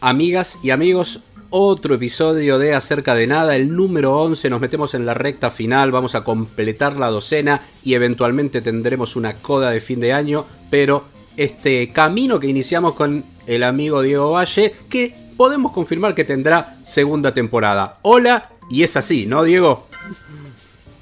Amigas y amigos, otro episodio de Acerca de Nada, el número 11, nos metemos en la recta final, vamos a completar la docena y eventualmente tendremos una coda de fin de año, pero este camino que iniciamos con el amigo Diego Valle, que podemos confirmar que tendrá segunda temporada. Hola, y es así, ¿no, Diego?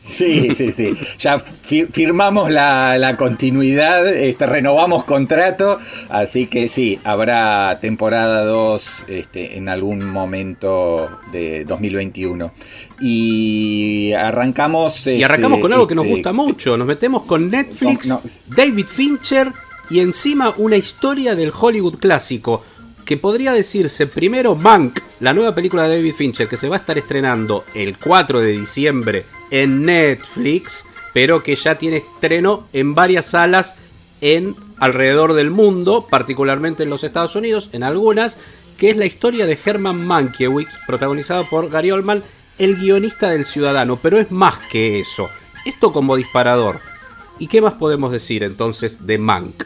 Sí, sí, sí. Ya fir- firmamos la, la continuidad, este, renovamos contrato, así que sí, habrá temporada 2 este, en algún momento de 2021. Y arrancamos... Y arrancamos este, con algo que nos gusta mucho, nos metemos con Netflix, No, no. David Fincher y encima una historia del Hollywood clásico, que podría decirse primero Mank, la nueva película de David Fincher que se va a estar estrenando el 4 de diciembre en Netflix, pero que ya tiene estreno en varias salas en alrededor del mundo, particularmente en los Estados Unidos, en algunas, que es la historia de Herman Mankiewicz, protagonizado por Gary Oldman, el guionista del Ciudadano, pero es más que eso. Esto como disparador. ¿Y qué más podemos decir entonces de Mank?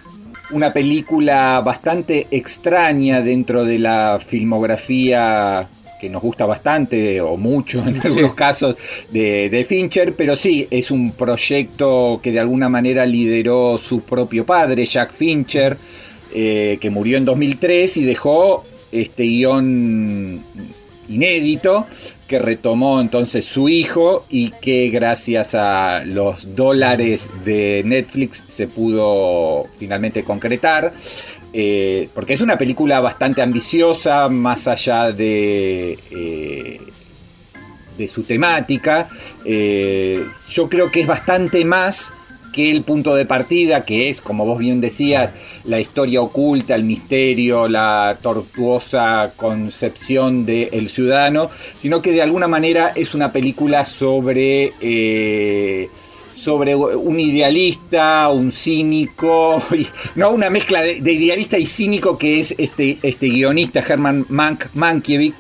una película bastante extraña dentro de la filmografía que nos gusta bastante o mucho en algunos casos de, de Fincher, pero sí, es un proyecto que de alguna manera lideró su propio padre, Jack Fincher, eh, que murió en 2003 y dejó este guion inédito que retomó entonces su hijo y que gracias a los dólares de Netflix se pudo finalmente concretar. Eh, porque es una película bastante ambiciosa, más allá de, eh, de su temática. Eh, yo creo que es bastante más que el punto de partida, que es, como vos bien decías, la historia oculta, el misterio, la tortuosa concepción del ciudadano, sino que de alguna manera es una película sobre, sobre un idealista, un cínico, no una mezcla de, de idealista y cínico que es este, este guionista Herman Mank, Mankiewicz,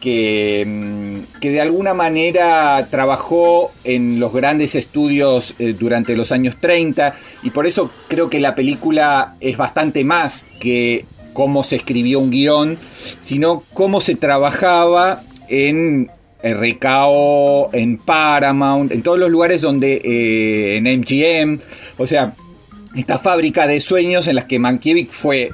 que, mm, que de alguna manera trabajó en los grandes estudios eh, durante los años 30 y por eso creo que la película es bastante más que cómo se escribió un guion, sino cómo se trabajaba en RKO, en Paramount, en todos los lugares donde, eh, en MGM, o sea, esta fábrica de sueños en las que Mankiewicz fue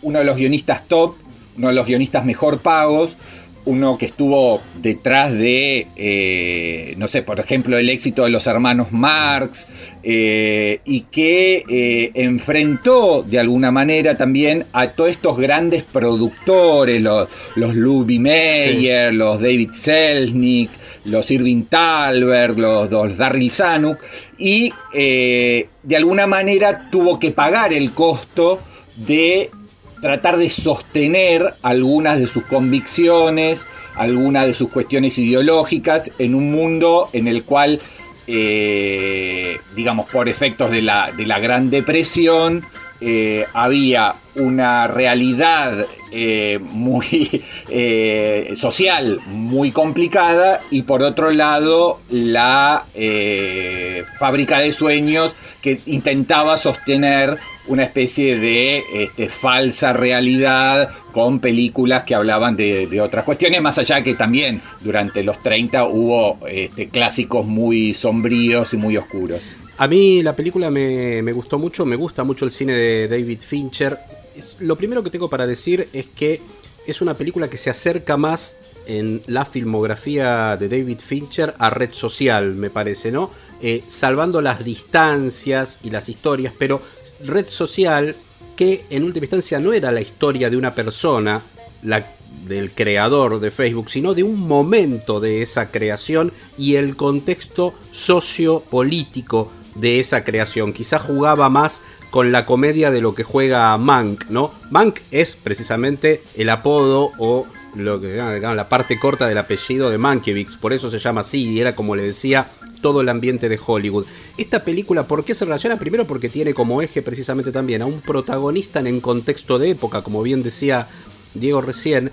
uno de los guionistas top, uno de los guionistas mejor pagos, uno que estuvo detrás de, eh, no sé, por ejemplo, el éxito de los hermanos Marx, eh, y que eh, enfrentó de alguna manera también a todos estos grandes productores, los, los Lou B. Mayer, los David Selznick, los Irving Thalberg, los, los Darryl Zanuck, y de alguna manera tuvo que pagar el costo de tratar de sostener algunas de sus convicciones, algunas de sus cuestiones ideológicas en un mundo en el cual, eh, digamos, por efectos de la, de la Gran Depresión, eh, había una realidad eh, muy social, muy complicada, y por otro lado la fábrica de sueños que intentaba sostener una especie de este, falsa realidad con películas que hablaban de, otras cuestiones, más allá que también durante los 30 hubo este, clásicos muy sombríos y muy oscuros. A mí la película me, gustó mucho, me gusta mucho el cine de David Fincher. Lo primero que tengo para decir es que es una película que se acerca más en la filmografía de David Fincher a red social, me parece, ¿no? Eh, salvando las distancias y las historias, pero red social que en última instancia no era la historia de una persona, la del creador de Facebook, sino de un momento de esa creación y el contexto sociopolítico de esa creación. Quizá jugaba más con la comedia de lo que juega Mank, ¿no? Mank es precisamente el apodo o lo que la parte corta del apellido de Mankiewicz, por eso se llama así, y era como le decía todo el ambiente de Hollywood. Esta película, ¿por qué se relaciona? Primero porque tiene como eje precisamente también a un protagonista en contexto de época, como bien decía Diego recién,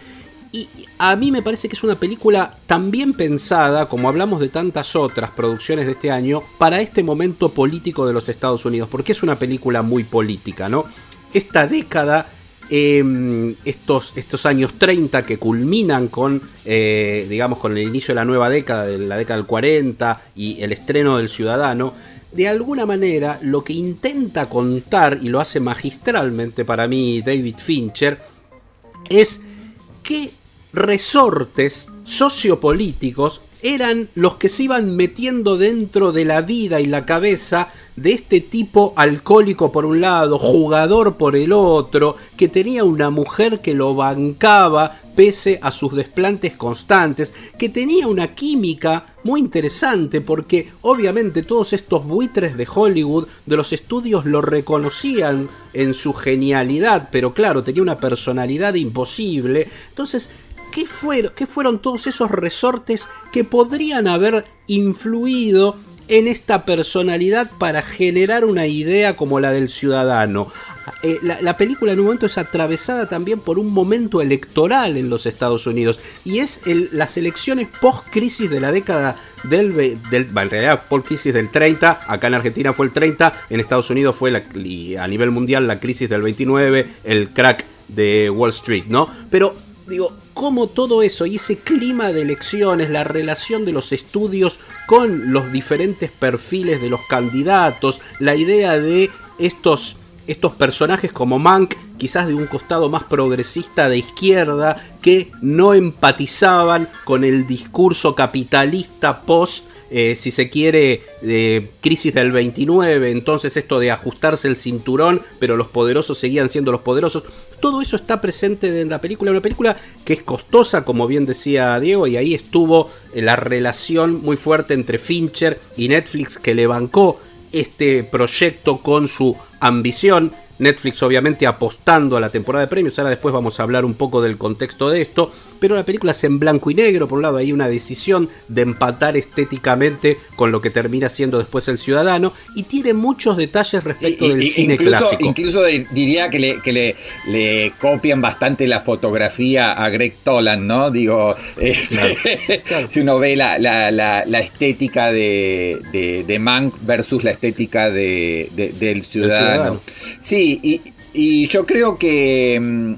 y a mí me parece que es una película tan bien pensada, como hablamos de tantas otras producciones de este año, para este momento político de los Estados Unidos, porque es una película muy política, ¿no? Esta década, em, estos, estos años 30 que culminan con, eh, digamos, con el inicio de la nueva década, de la década del 40 y el estreno del Ciudadano, de alguna manera lo que intenta contar, y lo hace magistralmente para mí David Fincher, es que resortes sociopolíticos eran los que se iban metiendo dentro de la vida y la cabeza de este tipo alcohólico por un lado, jugador por el otro, que tenía una mujer que lo bancaba pese a sus desplantes constantes, que tenía una química muy interesante porque obviamente todos estos buitres de Hollywood, de los estudios, lo reconocían en su genialidad, pero claro, tenía una personalidad imposible. Entonces, ¿Qué fueron, ¿Qué fueron todos esos resortes que podrían haber influido en esta personalidad para generar una idea como la del ciudadano? Eh, la, película en un momento es atravesada también por un momento electoral en los Estados Unidos y es las elecciones post-crisis de la década del, del en realidad post-crisis del 30, acá en Argentina fue el 30, en Estados Unidos fue a nivel mundial la crisis del 29, el crack de Wall Street, ¿no? Pero digo, cómo todo eso y ese clima de elecciones, la relación de los estudios con los diferentes perfiles de los candidatos, la idea de estos, estos personajes como Mank, quizás de un costado más progresista de izquierda, que no empatizaban con el discurso capitalista post eh, si se quiere, crisis del 29, entonces esto de ajustarse el cinturón, pero los poderosos seguían siendo los poderosos. Todo eso está presente en la película, una película que es costosa, como bien decía Diego, y ahí estuvo eh, la relación muy fuerte entre Fincher y Netflix que le bancó este proyecto con su ambición. Netflix obviamente apostando a la temporada de premios, ahora después vamos a hablar un poco del contexto de esto, pero la película es en blanco y negro, por un lado hay una decisión de empatar estéticamente con lo que termina siendo después el ciudadano y tiene muchos detalles respecto del cine clásico. Incluso diría que, le, que le, copian bastante la fotografía a Greg Toland, ¿no? Digo, este, si uno ve la, la, estética de, de, Mank versus la estética de, del ciudadano. Sí, y, y yo creo que mm,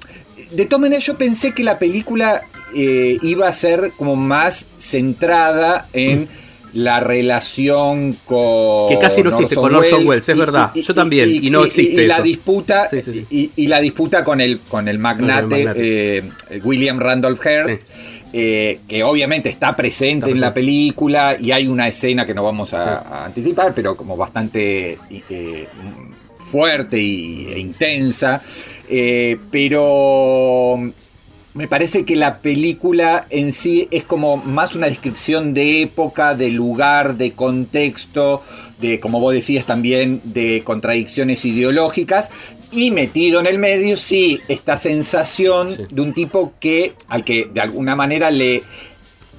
de todas maneras yo pensé que la película eh, iba a ser como más centrada en la relación con que casi no existe con Orson Welles, es verdad. yo también y, no existe y, la disputa Y, la disputa con el con el magnate eh, William Randolph Hearst eh, que obviamente está presente en la película y hay una escena que no vamos a, anticipar pero como bastante fuerte e intensa pero me parece que la película en sí es como más una descripción de época, de lugar, de contexto, de, como vos decías también, de contradicciones ideológicas. Y metido en el medio, sí, esta sensación de un tipo que, al que de alguna manera le,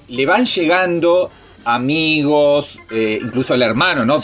le van llegando amigos, eh, incluso el hermano, ¿no?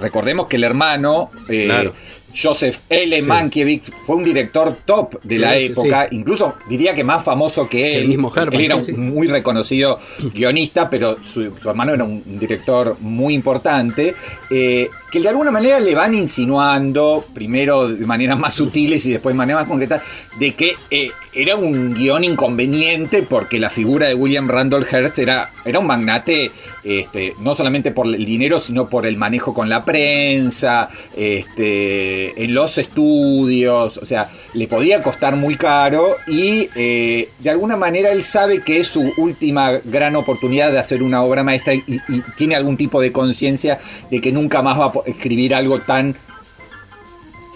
Recordemos que el hermano eh, Joseph L. Mankiewicz fue un director top de la época, incluso diría que más famoso que él. El mismo Herman, él era un muy reconocido guionista, pero su, hermano era un director muy importante. Eh, que de alguna manera le van insinuando, primero de maneras más sutiles y después de manera más concreta, de que eh, era un guion inconveniente porque la figura de William Randolph Hearst era, era un magnate, este, no solamente por el dinero, sino por el manejo con la prensa, este, en los estudios, o sea, le podía costar muy caro y eh, de alguna manera él sabe que es su última gran oportunidad de hacer una obra maestra y, y tiene algún tipo de conciencia de que nunca más va a escribir algo tan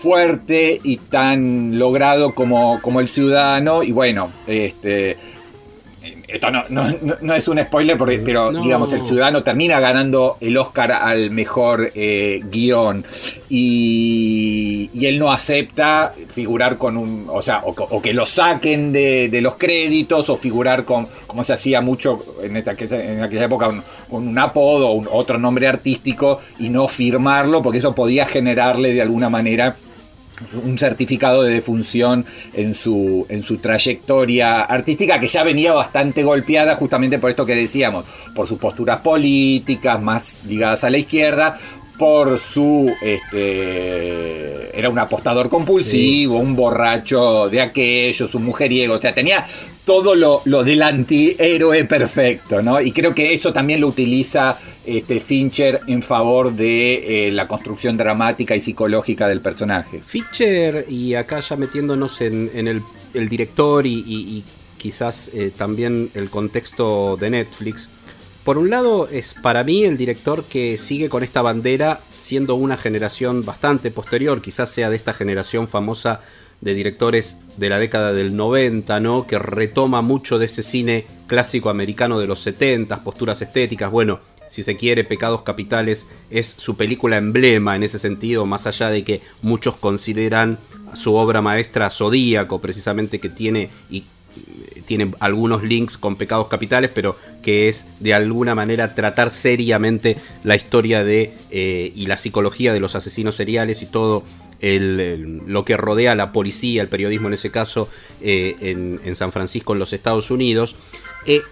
fuerte y tan logrado como, como el ciudadano. Y bueno, este, esto no, no, no, es un spoiler, porque, pero digamos, el ciudadano termina ganando el Oscar al mejor eh, guion. Y, y, él no acepta figurar con un, o sea, o, que lo saquen de, de, los créditos o figurar con, como se hacía mucho en, esta, en aquella época, con un apodo o otro nombre artístico y no firmarlo, porque eso podía generarle de alguna manera un certificado de defunción en su, en su trayectoria artística que ya venía bastante golpeada justamente por esto que decíamos, por sus posturas políticas más ligadas a la izquierda, por su este era un apostador compulsivo, un borracho de aquellos, un mujeriego, o sea, tenía todo lo, lo del antihéroe perfecto, ¿no? Y creo que eso también lo utiliza este, Fincher en favor de eh, la construcción dramática y psicológica del personaje. Fincher, y acá ya metiéndonos en, el, director y, quizás eh, también el contexto de Netflix, por un lado es para mí el director que sigue con esta bandera siendo una generación bastante posterior, quizás sea de esta generación famosa de directores de la década del 90, ¿no? Que retoma mucho de ese cine clásico americano de los 70, posturas estéticas, bueno, si se quiere, Pecados Capitales es su película emblema en ese sentido, más allá de que muchos consideran su obra maestra Zodíaco, precisamente que tiene y tiene algunos links con Pecados Capitales, pero que es de alguna manera tratar seriamente la historia de eh, y la psicología de los asesinos seriales y todo lo que rodea a la policía, el periodismo en ese caso, eh, en, San Francisco, en los Estados Unidos. Eh,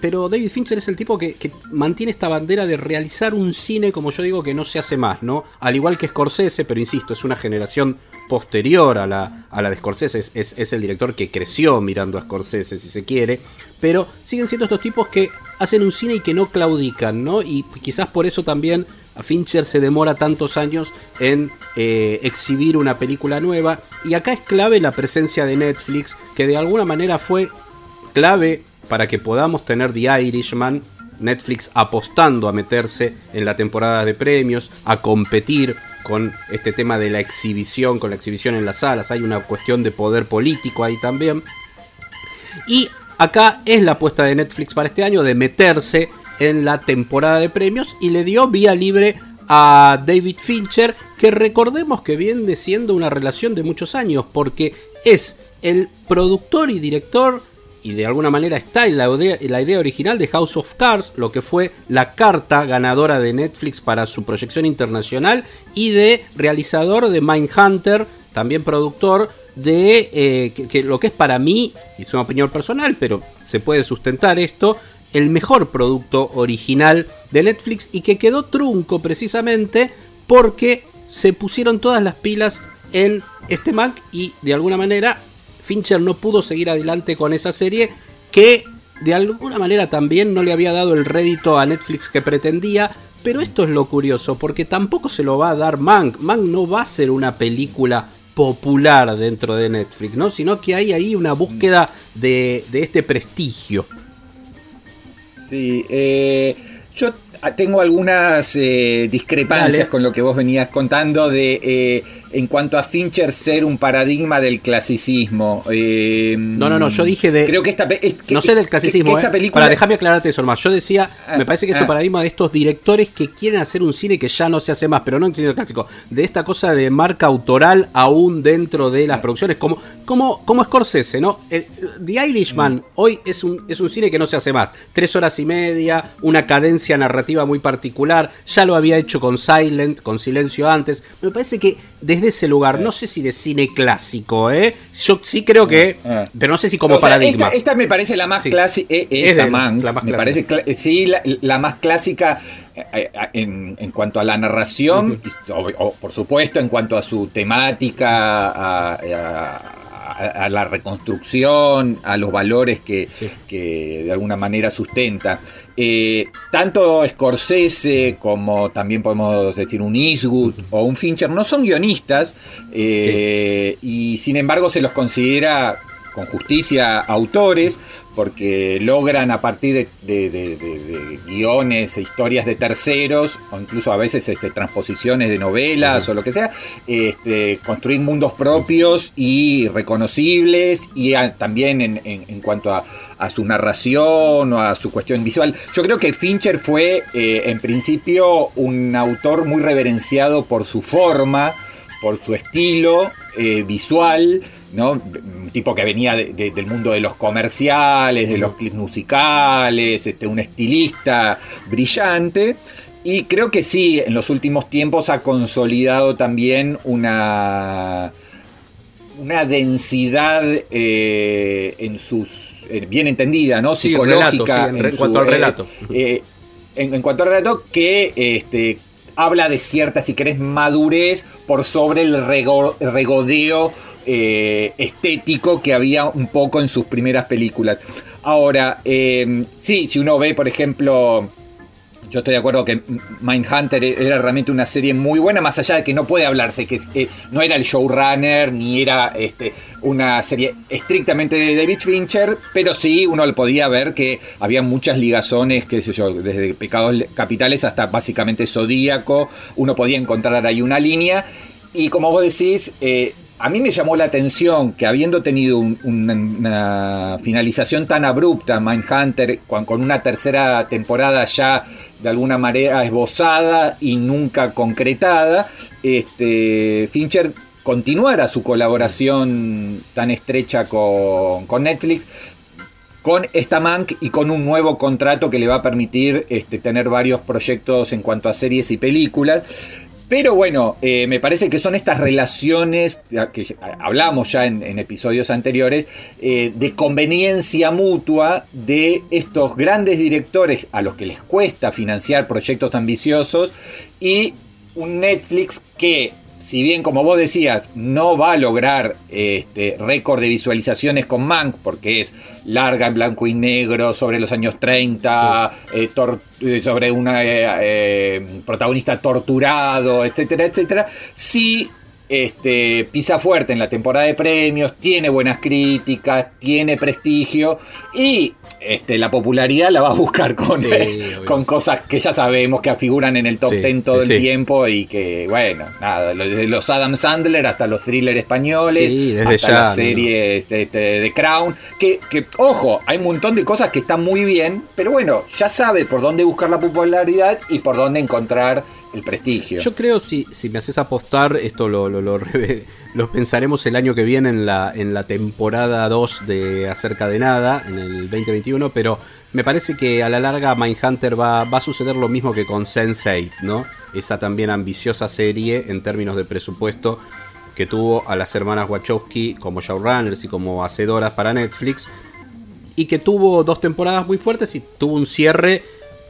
pero David Fincher es el tipo que, mantiene esta bandera de realizar un cine, como yo digo, que no se hace más, ¿no? Al igual que Scorsese, pero insisto, es una generación posterior a la, a la de Scorsese, es, el director que creció mirando a Scorsese, si se quiere, pero siguen siendo estos tipos que hacen un cine y que no claudican, ¿no? Y quizás por eso también a Fincher se demora tantos años en eh, exhibir una película nueva, y acá es clave la presencia de Netflix, que de alguna manera fue clave para que podamos tener The Irishman, Netflix apostando a meterse en la temporada de premios, a competir con este tema de la exhibición, con la exhibición en las salas. Hay una cuestión de poder político ahí también. Y acá es la apuesta de Netflix para este año de meterse en la temporada de premios y le dio vía libre a David Fincher, que recordemos que viene siendo una relación de muchos años, porque es el productor y director y de alguna manera está en la idea, original de House of Cards, lo que fue la carta ganadora de Netflix para su proyección internacional, y de realizador de Mindhunter, también productor de eh, que, lo que es para mí, y es una opinión personal, pero se puede sustentar esto, el mejor producto original de Netflix y que quedó trunco precisamente porque se pusieron todas las pilas en este Mac y de alguna manera Fincher no pudo seguir adelante con esa serie que de alguna manera también no le había dado el rédito a Netflix que pretendía. Pero esto es lo curioso, porque tampoco se lo va a dar Mank. Mank no va a ser una película popular dentro de Netflix, ¿no? Sino que hay ahí una búsqueda de, este prestigio. Sí, eh, yo tengo algunas eh, discrepancias con lo que vos venías contando de eh, en cuanto a Fincher ser un paradigma del clasicismo. Eh, no, no, no, yo dije de. Creo que esta. no sé del clasicismo. esta película... Para dejarme aclararte eso más. Yo decía, ah, me parece que es un ah. paradigma de estos directores que quieren hacer un cine que ya no se hace más, pero no en cine clásico. De esta cosa de marca autoral aún dentro de las ah. producciones, como, como, como Scorsese, ¿no? The Irishman mm. hoy es un, es un cine que no se hace más. Tres horas y media, una cadencia narrativa muy particular. Ya lo había hecho con Silent, con Silencio antes. Me parece que desde ese lugar, no sé si de cine clásico, ¿eh? Yo sí creo que, ah, ah. pero no sé si como paradigma. Esta, me parece la más clásica, eh, eh, la más me parece, sí, la, más clásica eh, en, en, cuanto a la narración, por supuesto en cuanto a su temática, a a, la reconstrucción, a los valores que, de alguna manera sustenta. Eh, tanto Scorsese como también podemos decir un Eastwood o un Fincher no son guionistas eh, y sin embargo se los considera con justicia autores, porque logran a partir de, guiones e historias de terceros, o incluso a veces este, transposiciones de novelas o lo que sea, este, construir mundos propios y reconocibles, y también en, cuanto a, su narración o a su cuestión visual. Yo creo que Fincher fue eh, en principio un autor muy reverenciado por su forma, por su estilo eh, visual, ¿no? Un tipo que venía del mundo de los comerciales, de los clips musicales, este, un estilista brillante. Y creo que sí, en los últimos tiempos ha consolidado también una, una densidad eh, en sus. Eh, bien entendida, ¿no? Psicológica. en, cuanto al relato. en, cuanto al relato, que este, habla de cierta, si querés, madurez por sobre el regodeo eh, estético que había un poco en sus primeras películas. Ahora, eh, sí, si uno ve, por ejemplo, yo estoy de acuerdo que Mindhunter era realmente una serie muy buena, más allá de que no puede hablarse, que eh, no era el showrunner, ni era este, una serie estrictamente de David Fincher, pero sí uno le podía ver que había muchas ligazones, qué sé yo, desde Pecados Capitales hasta básicamente Zodíaco, uno podía encontrar ahí una línea, y como vos decís, eh, a mí me llamó la atención que habiendo tenido una finalización tan abrupta, Mindhunter, con, con una tercera temporada ya de alguna manera esbozada y nunca concretada, este, Fincher continuara su colaboración tan estrecha con, Netflix, con esta Mank y con un nuevo contrato que le va a permitir este, tener varios proyectos en cuanto a series y películas. Pero bueno, eh, me parece que son estas relaciones que hablamos ya en, episodios anteriores, eh, de conveniencia mutua de estos grandes directores a los que les cuesta financiar proyectos ambiciosos y un Netflix que si bien como vos decías, no va a lograr este récord de visualizaciones con Mank, porque es larga en blanco y negro sobre los años 30, eh, eh, sobre un eh, protagonista torturado, etcétera, etcétera, sí este, pisa fuerte en la temporada de premios, tiene buenas críticas, tiene prestigio y este, la popularidad la va a buscar con, con cosas que ya sabemos que figuran en el top 10 todo el tiempo y que, bueno, nada, desde los Adam Sandler hasta los thrillers españoles, hasta la serie este, este, de Crown, que, que, ojo, hay un montón de cosas que están muy bien, pero bueno, ya sabe por dónde buscar la popularidad y por dónde encontrar el prestigio. Yo creo, si, si me haces apostar, esto lo, lo, lo, pensaremos el año que viene en la, en la temporada 2 de Acerca de Nada, en el 2021, pero me parece que a la larga Mindhunter va, va a suceder lo mismo que con Sense8, ¿no? Esa también ambiciosa serie en términos de presupuesto que tuvo a las hermanas Wachowski como showrunners y como hacedoras para Netflix, y que tuvo dos temporadas muy fuertes y tuvo un cierre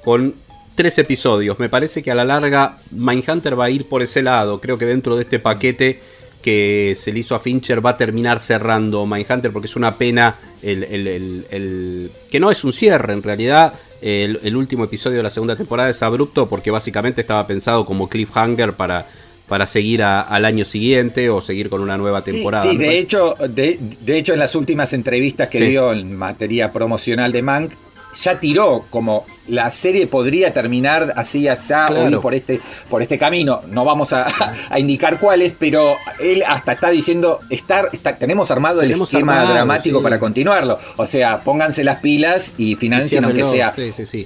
con tres episodios. Me parece que a la larga Mindhunter va a ir por ese lado. Creo que dentro de este paquete que se le hizo a Fincher va a terminar cerrando Mindhunter porque es una pena el, que no es un cierre en realidad. El, último episodio de la segunda temporada es abrupto porque básicamente estaba pensado como cliffhanger para, para seguir al año siguiente o seguir con una nueva temporada. Sí, de, hecho, de, hecho en las últimas entrevistas que dio en materia promocional de Mank, ya tiró como la serie podría terminar así allá o por este por este camino. No vamos a, indicar cuáles pero él hasta está diciendo estar tenemos armado el esquema dramático para continuarlo. O sea pónganse las pilas y financien aunque sea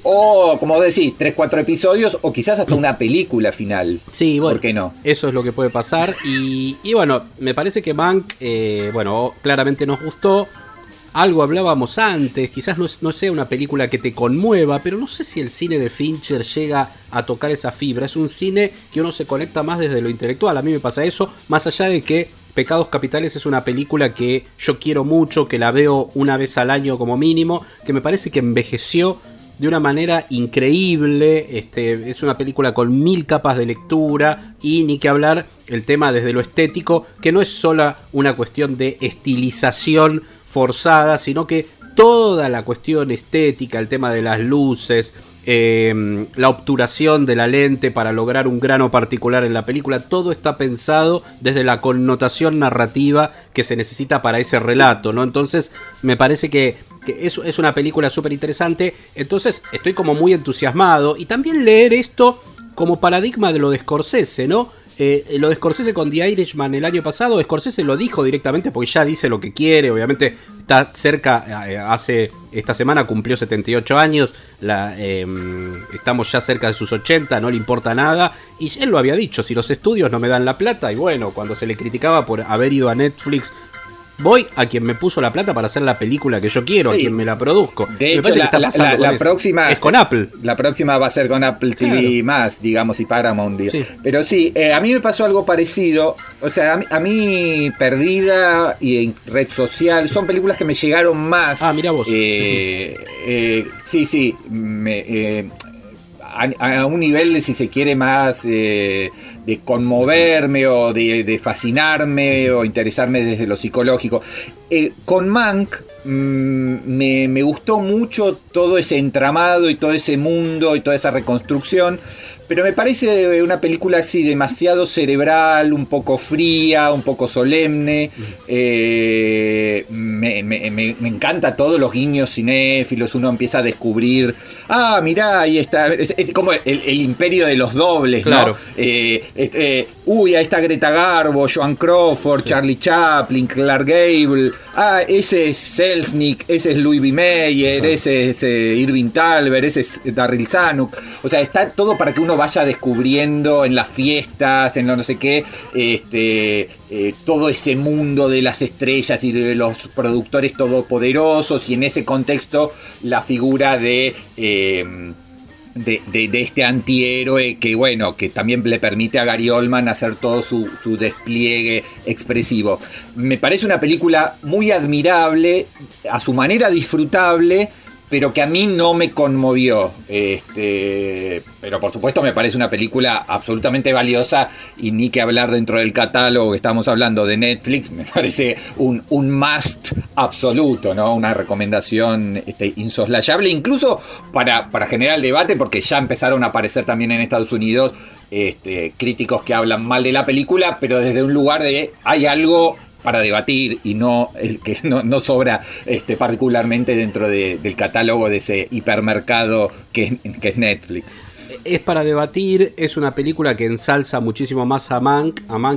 o como decís tres cuatro episodios o quizás hasta una película final. Sí bueno ¿por qué no? eso es lo que puede pasar. Y, bueno me parece que Mank eh, bueno claramente nos gustó algo hablábamos antes, quizás no, sea una película que te conmueva, pero no sé si el cine de Fincher llega a tocar esa fibra. Es un cine que uno se conecta más desde lo intelectual. A mí me pasa eso, más allá de que Pecados Capitales es una película que yo quiero mucho, que la veo una vez al año como mínimo, que me parece que envejeció de una manera increíble. Este, es una película con mil capas de lectura y ni que hablar el tema desde lo estético, que no es solo una cuestión de estilización forzada, sino que toda la cuestión estética, el tema de las luces, eh, la obturación de la lente para lograr un grano particular en la película, todo está pensado desde la connotación narrativa que se necesita para ese relato, ¿no? Entonces, me parece que, que es, es una película súper interesante, entonces estoy como muy entusiasmado y también leer esto como paradigma de lo de Scorsese, ¿no? Eh, lo de Scorsese con The Irishman el año pasado, Scorsese lo dijo directamente porque ya dice lo que quiere, obviamente está cerca, eh, hace esta semana cumplió 78 años, la, eh, estamos ya cerca de sus 80, no le importa nada, y él lo había dicho, si los estudios no me dan la plata, y bueno, cuando se le criticaba por haber ido a Netflix Voy a quien me puso la plata para hacer la película que yo quiero, a Sí. quien me la produzco. De hecho, la, la- la- próxima es con Apple. La próxima va a ser con Apple TV más, digamos, y Paramount. Sí. Pero sí, eh, a mí me pasó algo parecido. O sea, a mí, a mí Perdida y en Red Social son películas que me llegaron más. Ah, mira vos. Eh, eh, sí, sí. me, eh, a, un nivel si se quiere, más eh, de conmoverme o de, fascinarme o interesarme desde lo psicológico. Eh, con Mank me, me gustó mucho todo ese entramado y todo ese mundo y toda esa reconstrucción, pero me parece una película así demasiado cerebral, un poco fría, un poco solemne. Eh, me, me- encanta todos los guiños cinéfilos, uno empieza a descubrir, ah, mirá, ahí está, es, es como el, el imperio de los dobles, Claro. ¿no? Eh, este, uy, ahí está Greta Garbo, Joan Crawford, Charlie Chaplin, Clark Gable. Ah, ese es Selznick, ese es Louis B. Mayer, ese es eh, Irving Talbert, ese es Darryl Zanuck. O sea, está todo para que uno vaya descubriendo en las fiestas, en lo no sé qué, este, eh, todo ese mundo de las estrellas y de los productores todopoderosos y en ese contexto la figura de... eh, de, de- de este antihéroe que, bueno, que también le permite a Gary Oldman hacer todo su, su despliegue expresivo. Me parece una película muy admirable, a su manera disfrutable, pero que a mí no me conmovió. Este, pero por supuesto me parece una película absolutamente valiosa y ni que hablar dentro del catálogo que estamos hablando de Netflix, me parece un, un must absoluto, ¿no? Una recomendación este, insoslayable, incluso para, para generar el debate, porque ya empezaron a aparecer también en Estados Unidos este, críticos que hablan mal de la película, pero desde un lugar de hay algo para debatir y no el que no, no sobra este, particularmente dentro de- del catálogo de ese hipermercado que, que es Netflix. Es para debatir, es una película que ensalza muchísimo más a Mank, a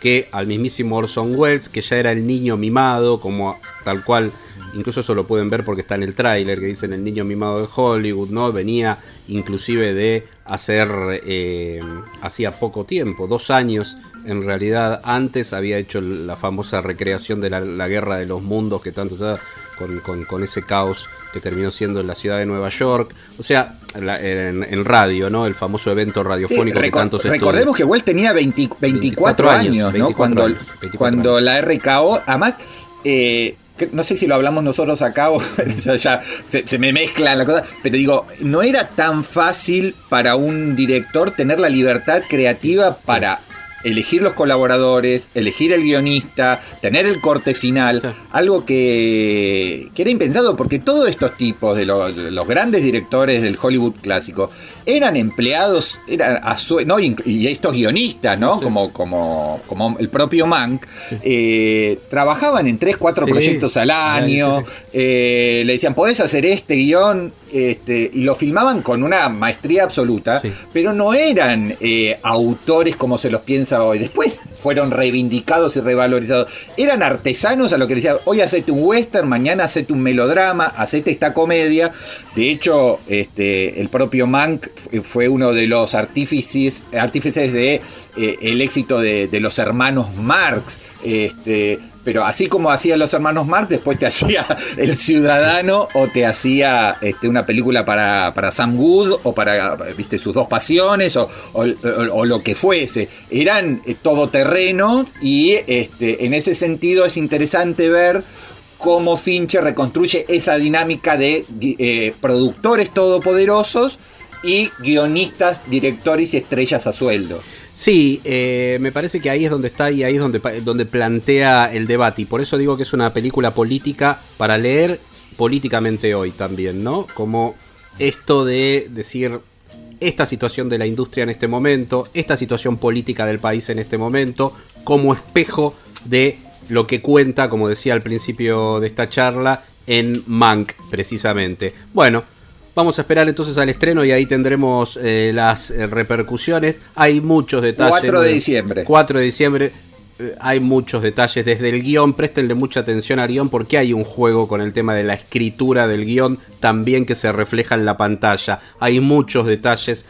que al mismísimo Orson Welles, que ya era el niño mimado, como tal cual, incluso eso lo pueden ver porque está en el tráiler, que dicen el niño mimado de Hollywood, ¿no? Venía inclusive de hacer, eh, hacía poco tiempo, dos años, en realidad antes había hecho la famosa recreación de la, guerra de los mundos que tanto se da con, con- con ese caos que terminó siendo en la ciudad de Nueva York. O sea, la- en, en radio, ¿no? El famoso evento Sí, radiofónico que recor- tanto se recordemos que Well tenía 20 24, 24 años, ¿no? 24 cuando años, 24 cuando años. la RKO, además, eh, que- no sé si lo hablamos nosotros acá o ya, ya se, se me mezclan las cosas, pero digo, no era tan fácil para un director tener la libertad creativa para elegir los colaboradores, elegir el guionista, tener el corte final, algo que, que era impensado porque todos estos tipos de los, de los grandes directores del Hollywood clásico eran empleados, eran a su- no, y, y estos guionistas, ¿no? Como, como, como el propio Mank, eh, trabajaban en 3, 4 Sí. proyectos al año, eh, le decían, podés hacer este guion, este, y lo filmaban con una maestría absoluta, pero no eran eh, autores como se los piensa hoy. Después fueron reivindicados y revalorizados. Eran artesanos a lo que decían, hoy hacete un western, mañana hacete un melodrama, hacete esta comedia. De hecho, este, el propio Mank fue uno de los artífices, artífices de eh, el éxito de, de los hermanos Marx. Este, pero así como hacían los hermanos Marx, después te hacía El Ciudadano o te hacía este, una película para, para Sam Good o para viste sus dos pasiones o, lo que fuese. Eran eh, todoterreno y este, en ese sentido es interesante ver cómo Fincher reconstruye esa dinámica de eh, productores todopoderosos y guionistas, directores y estrellas a sueldo. Sí, eh, me parece que ahí es donde está y ahí es donde, donde plantea el debate. Y por eso digo que es una película política para leer políticamente hoy también, ¿no? Como esto de decir esta situación de la industria en este momento, esta situación política del país en este momento, como espejo de lo que cuenta, como decía al principio de esta charla, en Mank, precisamente. Bueno, vamos a esperar entonces al estreno y ahí tendremos eh, las eh, repercusiones. Hay muchos detalles. 4 de diciembre. 4 de diciembre. Eh, hay muchos detalles desde el guion, préstenle mucha atención al guion porque hay un juego con el tema de la escritura del guion también que se refleja en la pantalla. Hay muchos detalles,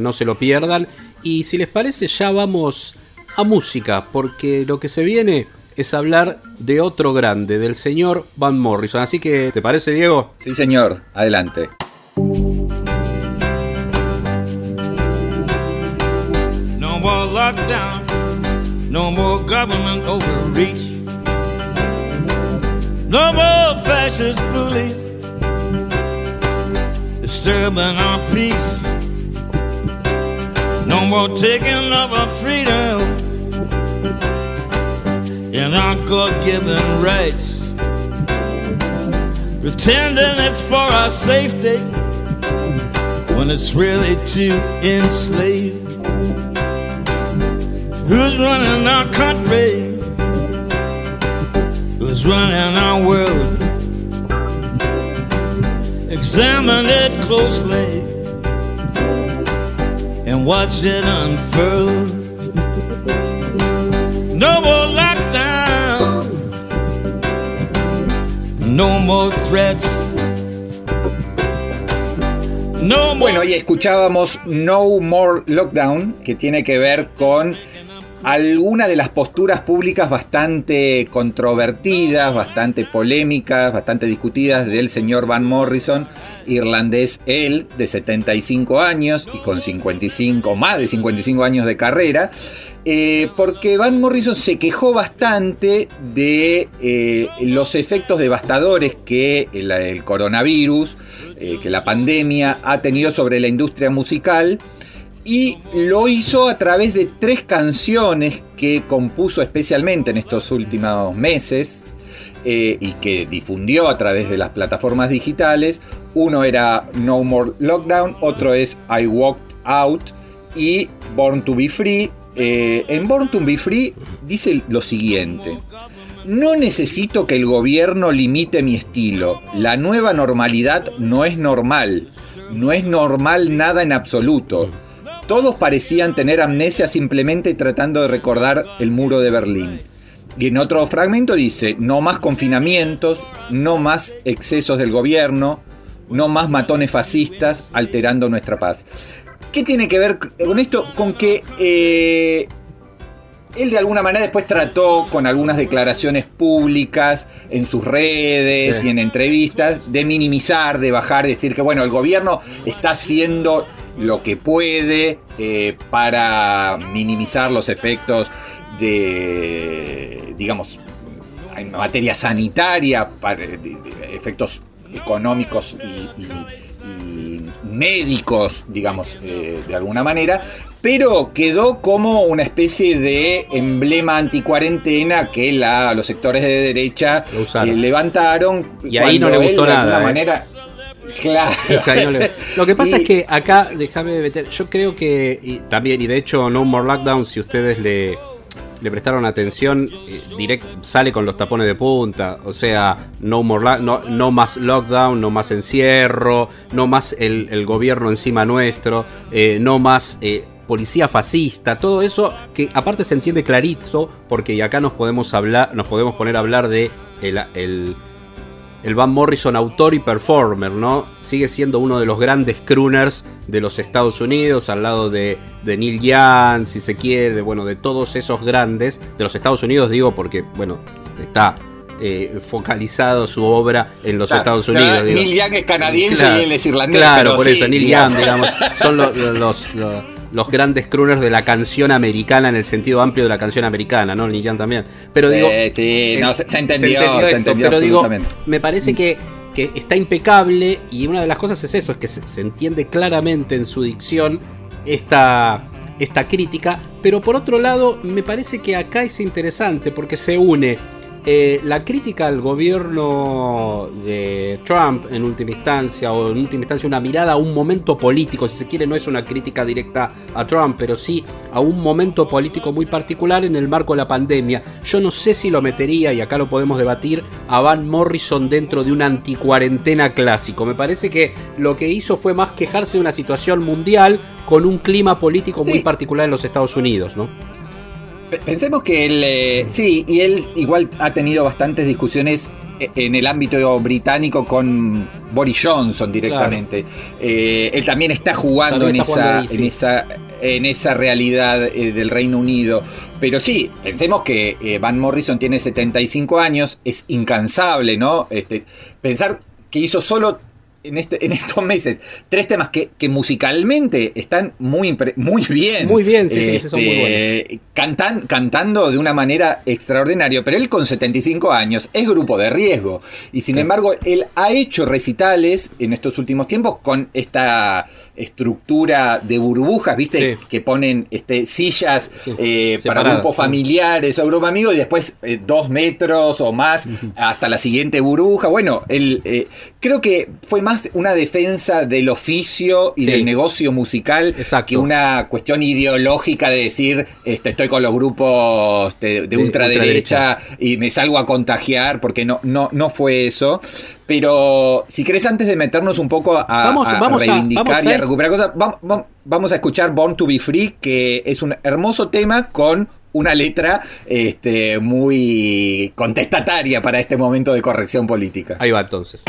no se lo pierdan. Y si les parece ya vamos a música porque lo que se viene es hablar de otro grande, del señor Van Morrison. Así que, ¿te parece, Diego? Sí, señor. Adelante. No more lockdown, no more government overreach, no more fascist bullies disturbing our peace, no more taking of our freedom and our God-given rights. Pretending it's for our safety when it's really to enslave. Who's running our country? Who's running our world? Examine it closely and watch it unfurl. No more No more threats. No Bueno, y escuchábamos No More Lockdown, que tiene que ver con algunas de las posturas públicas bastante controvertidas, bastante polémicas, bastante discutidas del señor Van Morrison, irlandés él, de 75 años y con 55, más de 55 años de carrera, eh, porque Van Morrison se quejó bastante de eh, los efectos devastadores que el, coronavirus, eh, que la pandemia ha tenido sobre la industria musical y lo hizo a través de tres canciones que compuso especialmente en estos últimos meses eh, y que difundió a través de las plataformas digitales. Uno era No More Lockdown, otro es I Walked Out y Born to Be Free. Eh, en Born to Be Free dice lo siguiente. No necesito que el gobierno limite mi estilo. La nueva normalidad no es normal. No es normal nada en absoluto. Todos parecían tener amnesia simplemente tratando de recordar el muro de Berlín. Y en otro fragmento dice, no más confinamientos, no más excesos del gobierno, no más matones fascistas alterando nuestra paz. ¿Qué tiene que ver con esto? Con que eh, él de alguna manera después trató con algunas declaraciones públicas en sus redes y en entrevistas de minimizar, de bajar, decir que bueno, el gobierno está haciendo lo que puede eh, para minimizar los efectos de, digamos, en materia sanitaria, para, efectos económicos y, médicos, digamos, eh, de alguna manera, pero quedó como una especie de emblema anticuarentena que la, los sectores de derecha eh, levantaron. Y ahí no le gustó nada. De alguna manera, Claro. Lo que pasa es que acá, déjame meter, yo creo que también, y de hecho No More Lockdown, si ustedes le, le prestaron atención, eh, direct, sale con los tapones de punta, o sea, no, more no, no más lockdown, no más encierro, no más el, gobierno encima nuestro, eh, no más eh, policía fascista, todo eso que aparte se entiende clarito, porque acá nos podemos hablar, nos podemos poner a hablar de el el Van Morrison autor y performer, ¿no? Sigue siendo uno de los grandes crooners de los Estados Unidos, al lado de, Neil Young, si se quiere, bueno, de todos esos grandes, de los Estados Unidos digo porque, bueno, está eh, focalizado su obra en los Estados Unidos. Neil Young es canadiense y él es irlandés. Claro, por eso, Neil Young, digamos, son los los grandes crooners de la canción americana en el sentido amplio de la canción americana, ¿no? Young también. Pero digo. sí, no, se, entendió, se entendió, pero digo, me parece que, que, está impecable y una de las cosas es eso, es que se, entiende claramente en su dicción esta, esta crítica, pero por otro lado, me parece que acá es interesante porque se une eh, la crítica al gobierno de Trump en última instancia, o en última instancia una mirada a un momento político, si se quiere, no es una crítica directa a Trump, pero sí a un momento político muy particular en el marco de la pandemia. Yo no sé si lo metería, y acá lo podemos debatir, a Van Morrison dentro de un anticuarentena clásico. Me parece que lo que hizo fue más quejarse de una situación mundial con un clima político muy particular en los Estados Unidos, ¿no? Pe- Pensemos que él, eh, sí, y él igual ha tenido bastantes discusiones e- en el ámbito británico con Boris Johnson directamente. Eh, él también está jugando, También en, jugando esa, ahí, sí. en, esa, en esa realidad eh, del Reino Unido. Pero sí, pensemos que eh, Van Morrison tiene 75 años, es incansable, ¿no? Este, pensar que hizo solo en, este, en estos meses tres temas que, que musicalmente están muy, muy bien. Muy bien, sí, sí, sí, son muy Este, cantan, cantando de una manera extraordinaria, pero él con 75 años es grupo de riesgo. Y sin embargo, él ha hecho recitales en estos últimos tiempos con esta estructura de burbujas, ¿viste? Sí. Que ponen este, sillas Sí, eh, para grupos familiares o grupos amigos y después eh, dos metros o más hasta la siguiente burbuja. Bueno, él eh, creo que fue más una defensa del oficio y Sí. del negocio musical Exacto. que una cuestión ideológica de decir este, estoy con los grupos de, de De ultraderecha y me salgo a contagiar porque no, no, no fue eso. Pero si querés antes de meternos un poco a, Vamos- a vamos a- reivindicar vamos y a recuperar cosas, vam- vam- vamos a escuchar Born to be Free, que es un hermoso tema con una letra este, muy contestataria para este momento de corrección política. Ahí va entonces.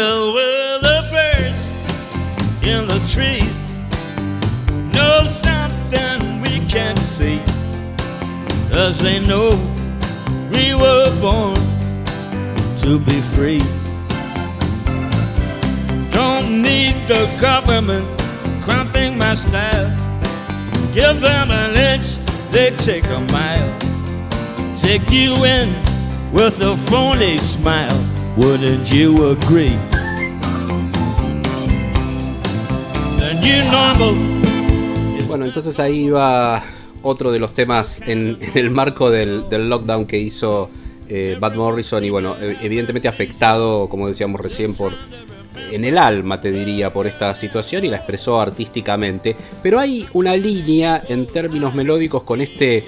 Well, well, the birds in the trees know something we can't see. As they know we were born to be free. Don't need the government cramping my style. Give them an inch, they take a mile. Take you in with a phony smile. Wouldn't you agree? Bueno, entonces ahí va otro de los temas en, el marco del, lockdown que hizo eh, Morrison y bueno, e- evidentemente afectado, como decíamos recién, por en el alma, te diría, por esta situación y la expresó artísticamente. Pero hay una línea en términos melódicos con este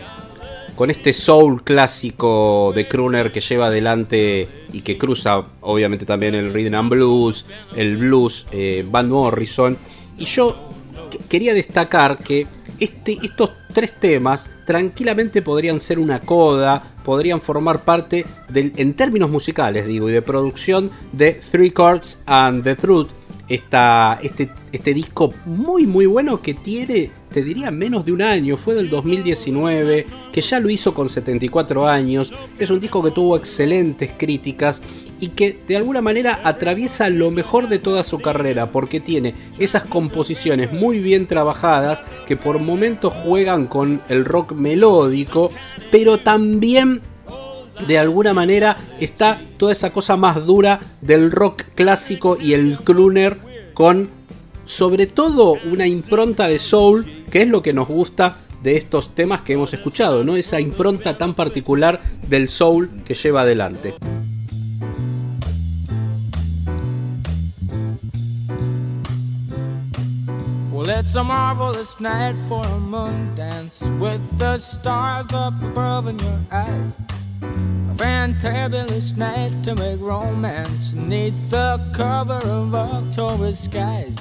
con este soul clásico de crooner que lleva adelante y que cruza obviamente también el rhythm and blues, el blues, eh, Morrison. Y yo que- quería destacar que este, estos tres temas tranquilamente podrían ser una coda, podrían formar parte del, en términos musicales, digo, y de producción de Three Chords and the Truth, este, este disco muy muy bueno que tiene, te diría, menos de un año, fue del 2019, que ya lo hizo con 74 años, es un disco que tuvo excelentes críticas y que de alguna manera atraviesa lo mejor de toda su carrera, porque tiene esas composiciones muy bien trabajadas que por momentos juegan con el rock melódico, pero también de alguna manera está toda esa cosa más dura del rock clásico y el crooner con sobre todo una impronta de soul, que es lo que nos gusta de estos temas que hemos escuchado, ¿no? Esa impronta tan particular del soul que lleva adelante. Well, it's a marvelous night for a moon dance with the stars up above in your eyes. A fantabulous night to make romance neath the cover of October skies.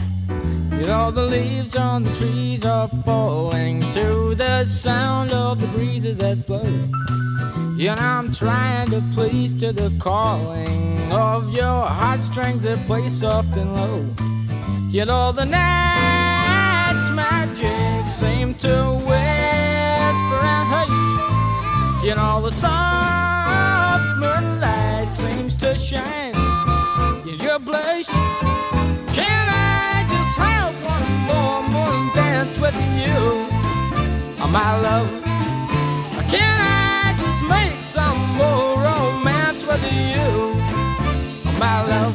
You all the leaves on the trees are falling to the sound of the breezes that blow. Know, I'm trying to please to the calling of your heartstrings that play soft and low. Yet all the night's magic seem to whisper and hush. You know the soft moonlight seems to shine my love? Can I just make some more my love.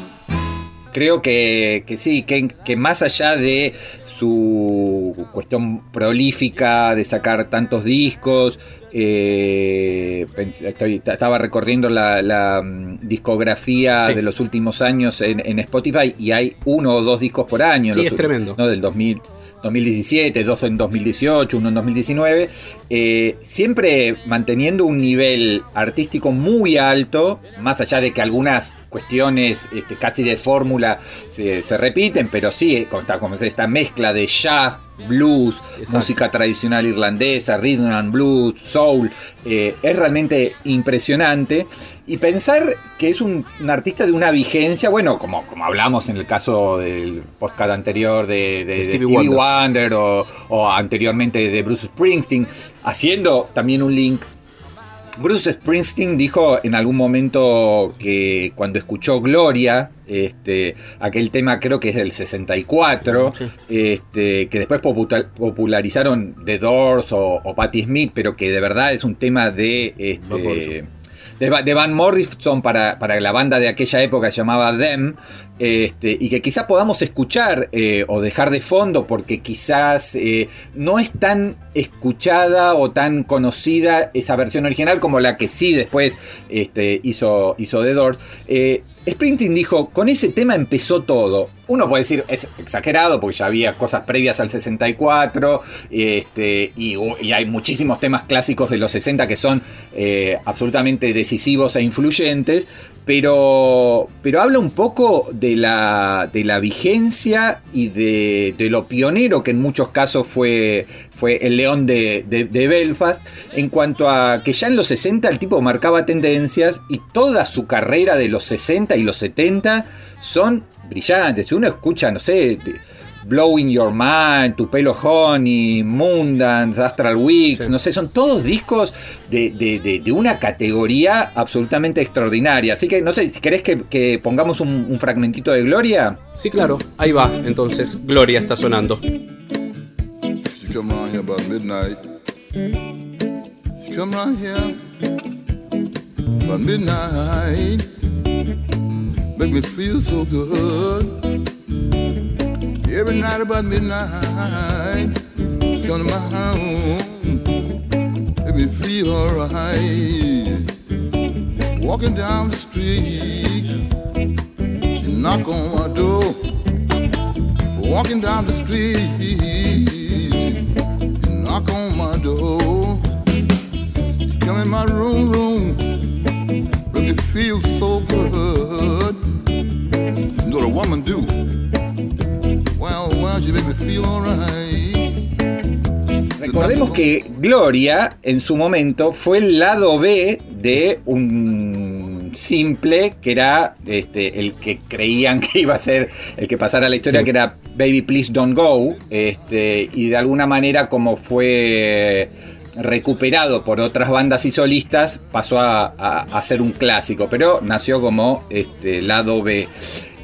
Creo que, que sí, que, que más allá de su cuestión prolífica de sacar tantos discos, eh, estoy- estaba recorriendo la, la, mm, discografía Sí. de los últimos años en, en Spotify y hay uno o dos discos por año. Sí, los- es tremendo. ¿no? Del 2000, 2017, dos en 2018, uno en 2019. eh, siempre manteniendo un nivel artístico muy alto, más allá de que algunas cuestiones este, casi de fórmula se, se repiten, pero sí, con esta, con esta mezcla de jazz, blues, Exacto. música tradicional irlandesa, rhythm and blues, soul, eh, es realmente impresionante. Y pensar que es un, un artista de una vigencia, bueno, como, como hablamos en el caso del podcast anterior de, de- de Stevie Stevie, Wonder. Wonder, o, o anteriormente de Bruce Springsteen, haciendo también un link. Bruce Springsteen dijo en algún momento que cuando escuchó Gloria, este, aquel tema creo que es del 64, este, que después popular- popularizaron The Doors o, o Patti Smith, pero que de verdad es un tema de, este. De, Va- de Van Morrison para, para la banda de aquella época llamaba Them, este, y que quizás podamos escuchar eh, o dejar de fondo porque quizás eh, no es tan escuchada o tan conocida esa versión original como la que sí después este, hizo, hizo The Doors. Eh, Springsteen dijo, con ese tema empezó todo. Uno puede decir, es exagerado porque ya había cosas previas al 64 este, y, y hay muchísimos temas clásicos de los 60 que son eh, absolutamente decisivos e influyentes, pero, pero habla un poco de la, de la vigencia y de, de lo pionero que en muchos casos fue, fue el León de, de- de Belfast, en cuanto a que ya en los 60 el tipo marcaba tendencias y toda su carrera de los 60 y los 70 son brillantes. Si uno escucha, no sé, Blowing Your Mind, Tu Pelo Honey, Moondance, Astral Weeks, Sí. no sé, son todos discos de, de- de- de una categoría absolutamente extraordinaria. Así que, no sé, si querés que, que pongamos un, un fragmentito de Gloria. Sí, claro, ahí va. Entonces, Gloria está sonando. She come around here about midnight. She come around here about midnight. Make me feel so good. Every night about midnight. She come to my home. Make me feel alright. Walking down the street. She knock on my door. Walking down the street, you knock on my door. You come in my room, room, make me feel so good. Woman do? Well, well, she make me feel alright. Recordemos que Gloria, en su momento, fue el lado B de un simple que era este, el que creían que iba a ser el que pasara la historia, Sí. que era Baby Please Don't Go. Este, y de alguna manera, como fue recuperado por otras bandas y solistas, pasó a, a- a ser un clásico, pero nació como este, lado B.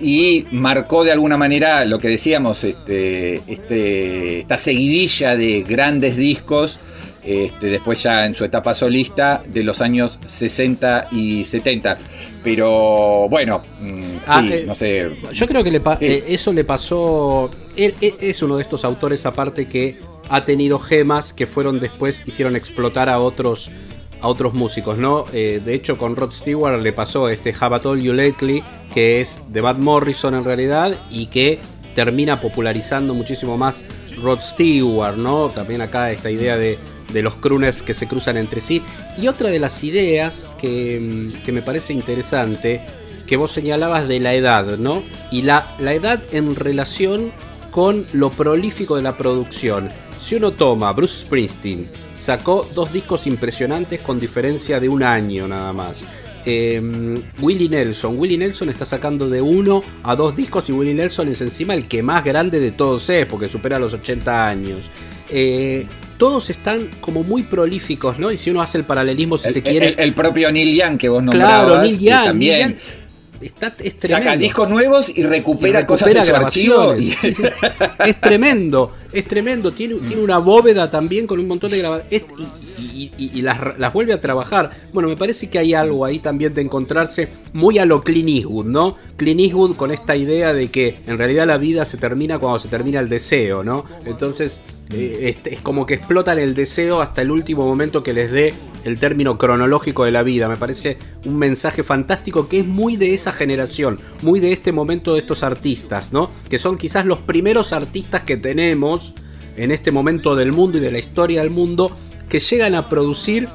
Y marcó de alguna manera lo que decíamos, este, este, esta seguidilla de grandes discos, este, después ya en su etapa solista, de los años 60 y 70. Pero bueno, mm, Ah, sí, eh, no sé. Yo creo que le Sí. eh, eso le pasó. Él, él es uno de estos autores aparte que ha tenido gemas que fueron después hicieron explotar a otros a otros músicos, ¿no? Eh, de hecho, con Rod Stewart le pasó este Have Told You Lately, que es de Matt Morrison en realidad y que termina popularizando muchísimo más Rod Stewart, ¿no? También acá esta idea de, de los crooners que se cruzan entre sí. Y otra de las ideas que, mm, que me parece interesante que vos señalabas de la edad, ¿no? Y la, la edad en relación con lo prolífico de la producción. Si uno toma Bruce Springsteen, sacó dos discos impresionantes con diferencia de un año nada más. Eh, Willie Nelson, Willie Nelson está sacando de uno a dos discos y Willie Nelson es encima el que más grande de todos es porque supera los 80 años. Eh, todos están como muy prolíficos, ¿no? Y si uno hace el paralelismo, si El, se quiere, el- el propio Neil Young que vos nombrabas, Claro, Neil que Young, también Neil Young está, es saca discos nuevos y recupera, Y cosas de su archivo. y-. Es tremendo, es tremendo. Tiene, tiene una bóveda también con un montón de grabaciones. Y, y- las, las vuelve a trabajar. Bueno, me parece que hay algo ahí también de encontrarse muy a lo Clint ¿no? Clint con esta idea de que en realidad la vida se termina cuando se termina el deseo, ¿no? Entonces eh, este, es como que explotan el deseo hasta el último momento que les dé el término cronológico de la vida. Me parece un mensaje fantástico que es muy de esa generación, muy de este momento de estos artistas, ¿no? Que son quizás los primeros artistas que tenemos en este momento del mundo y de la historia del mundo que llegan a producir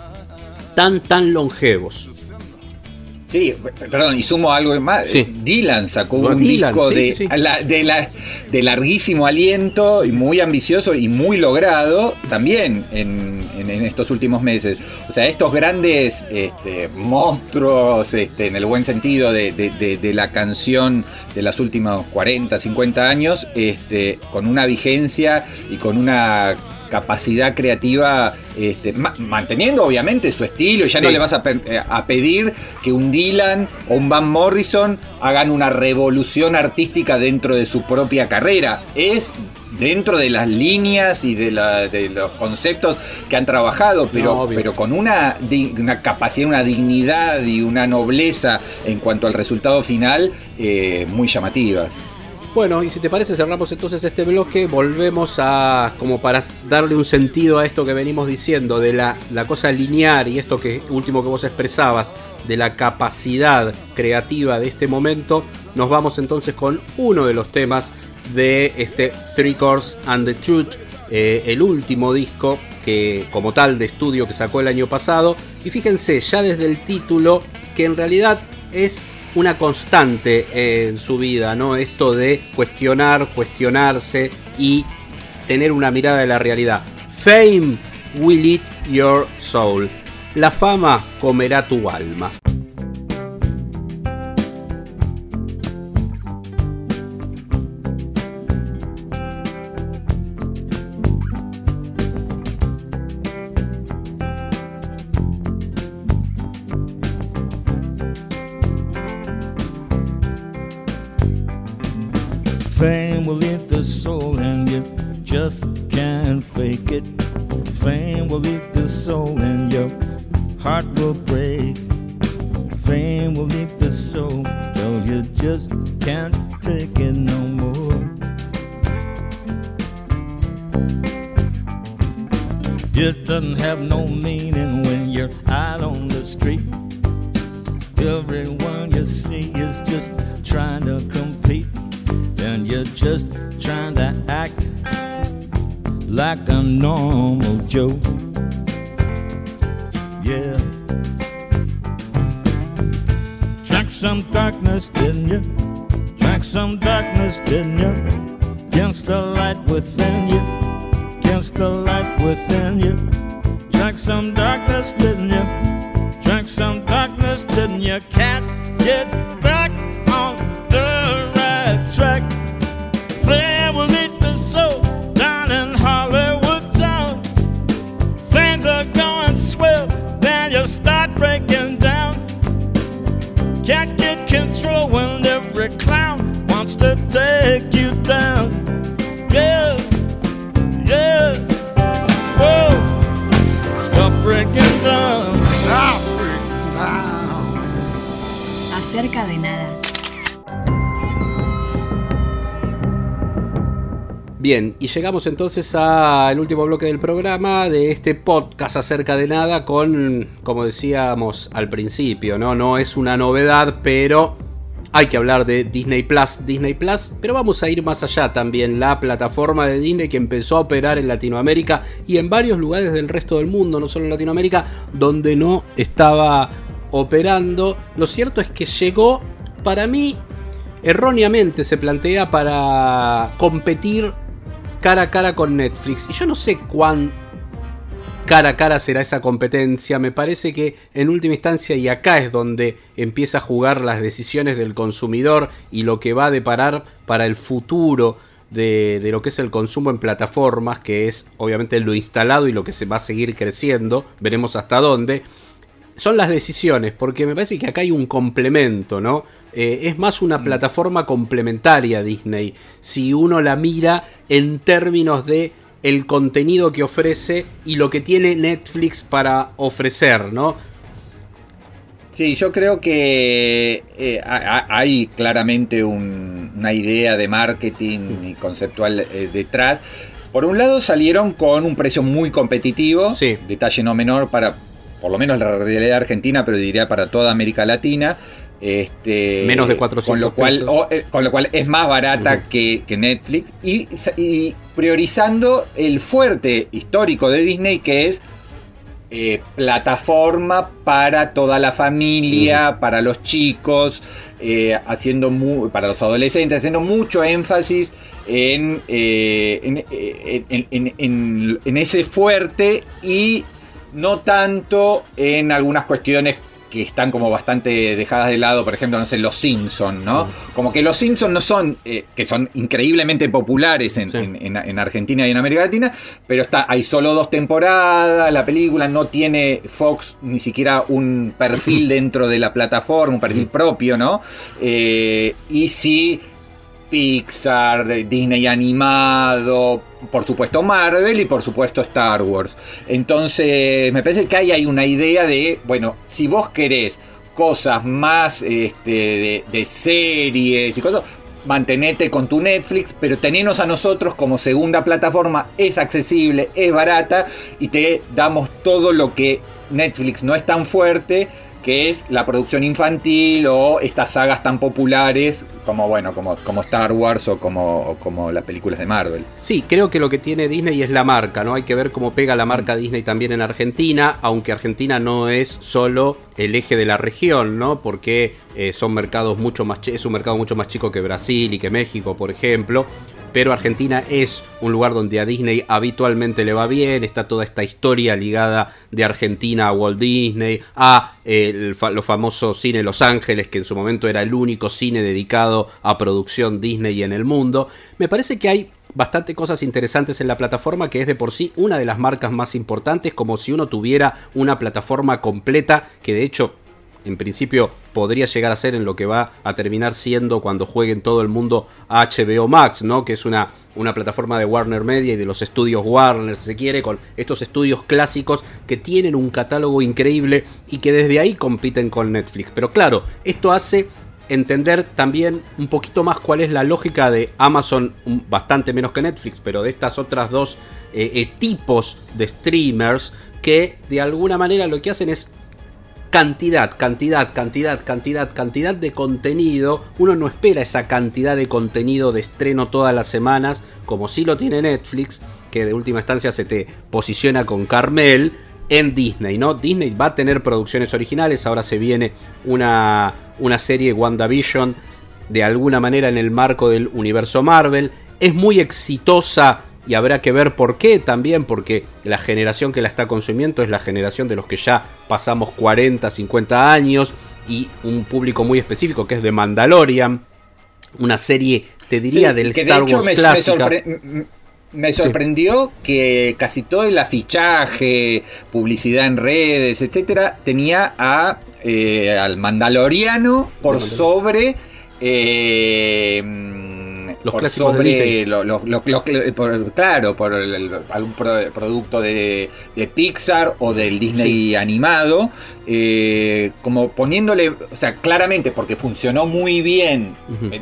tan tan longevos. Sí, perdón, y sumo algo más. Sí. Dylan sacó un Dylan, disco sí, de, sí, sí. la- de, la- de larguísimo aliento y muy ambicioso y muy logrado también en, en- en estos últimos meses. O sea, estos grandes este, monstruos, este, en el buen sentido de, de- de- de la canción de los últimos 40, 50 años, este, con una vigencia y con una capacidad creativa, este, ma- manteniendo obviamente su estilo, y ya no le vas a, pe- eh, a pedir que un Dylan o un Van Morrison hagan una revolución artística dentro de su propia carrera. Es dentro de las líneas y de, la- de los conceptos que han trabajado, pero, No, pero con una, una capacidad, una dignidad y una nobleza en cuanto al resultado final eh, muy llamativas. Bueno, y si te parece cerramos entonces este bloque, volvemos a como para darle un sentido a esto que venimos diciendo de la, la cosa lineal y esto que último que vos expresabas de la capacidad creativa de este momento, nos vamos entonces con uno de los temas de este Three Chords and the Truth, eh, el último disco que como tal de estudio que sacó el año pasado. Y fíjense ya desde el título que en realidad es una constante en su vida, ¿no? Esto de cuestionar, cuestionarse y tener una mirada de la realidad. Fame will eat your soul. La fama comerá tu alma. Acerca de nada. Bien, y llegamos entonces al último bloque del programa de este podcast acerca de nada con, como decíamos al principio, ¿no? No es una novedad, pero hay que hablar de Disney Plus, Disney Plus, pero vamos a ir más allá también, la plataforma de Disney que empezó a operar en Latinoamérica y en varios lugares del resto del mundo, no solo en Latinoamérica, donde no estaba operando. Lo cierto es que llegó, para mí, erróneamente se plantea para competir cara a cara con Netflix. Y yo no sé cuán cara a cara será esa competencia. Me parece que en última instancia, y acá es donde empieza a jugar las decisiones del consumidor y lo que va a deparar para el futuro de, de lo que es el consumo en plataformas, que es obviamente lo instalado y lo que se va a seguir creciendo. Veremos hasta dónde son las decisiones, porque me parece que acá hay un complemento, ¿no? Eh, es más una plataforma complementaria Disney, si uno la mira en términos de el contenido que ofrece y lo que tiene Netflix para ofrecer, ¿no? Sí, yo creo que eh, hay claramente una idea de marketing y conceptual eh, detrás. Por un lado salieron con un precio muy competitivo, detalle no menor para por lo menos la realidad argentina, pero diría para toda América Latina. Este, Menos de 400 con lo cual, eh, con lo cual es más barata que, Netflix. Y, y, priorizando el fuerte histórico de Disney, que es eh, plataforma para toda la familia, para los chicos, eh, haciendo para los adolescentes, haciendo mucho énfasis en, en, ese fuerte y no tanto en algunas cuestiones que están como bastante dejadas de lado, por ejemplo, no sé, los Simpsons, ¿no? Como que los Simpsons no son, eh, que son increíblemente populares en, Argentina y en América Latina, pero está, hay solo dos temporadas, la película no tiene Fox ni siquiera un perfil dentro de la plataforma, un perfil propio, ¿no? Eh, y sí Pixar, Disney animado, por supuesto Marvel y por supuesto Star Wars. Entonces, me parece que ahí hay una idea de, bueno, si vos querés cosas más este, de, series y cosas, mantenete con tu Netflix, pero tenenos a nosotros como segunda plataforma, es accesible, es barata y te damos todo lo que Netflix no es tan fuerte que es la producción infantil o estas sagas tan populares como bueno, como, como Star Wars o como, como las películas de Marvel. Sí, creo que lo que tiene Disney es la marca, ¿no? Hay que ver cómo pega la marca Disney también en Argentina, aunque Argentina no es solo el eje de la región, ¿no? Porque eh, son mercados mucho más es un mercado mucho más chico que Brasil y que México, por ejemplo pero Argentina es un lugar donde a Disney habitualmente le va bien, está toda esta historia ligada de Argentina a Walt Disney, a el, los famosos cine Los Ángeles, que en su momento era el único cine dedicado a producción Disney en el mundo. Me parece que hay bastante cosas interesantes en la plataforma, que es de por sí una de las marcas más importantes, como si uno tuviera una plataforma completa, que de hecho en principio podría llegar a ser en lo que va a terminar siendo cuando jueguen todo el mundo HBO Max, ¿no? Que es una, una plataforma de Warner Media y de los estudios Warner, si se quiere, con estos estudios clásicos que tienen un catálogo increíble y que desde ahí compiten con Netflix. Pero claro, esto hace entender también un poquito más cuál es la lógica de Amazon, bastante menos que Netflix, pero de estas otras dos eh, eh, tipos de streamers que de alguna manera lo que hacen es cantidad, cantidad, cantidad, cantidad, cantidad de contenido. Uno no espera esa cantidad de contenido de estreno todas las semanas, como si lo tiene Netflix, que de última instancia se te posiciona con Carmel en Disney, ¿no? Disney va a tener producciones originales, ahora se viene una, una serie WandaVision de alguna manera en el marco del universo Marvel. Es muy exitosa y habrá que ver por qué también, porque la generación que la está consumiendo es la generación de los que ya pasamos 40, 50 años y un público muy específico que es de Mandalorian, una serie, te diría, del que Star de hecho Wars me, me, sorprendió que casi todo el afichaje, publicidad en redes, etcétera, tenía a eh, al Mandaloriano por sobre eh, los por clásicos sobre claro, por algún producto de, Pixar o del Disney animado, eh, como poniéndole, o sea, claramente porque funcionó muy bien.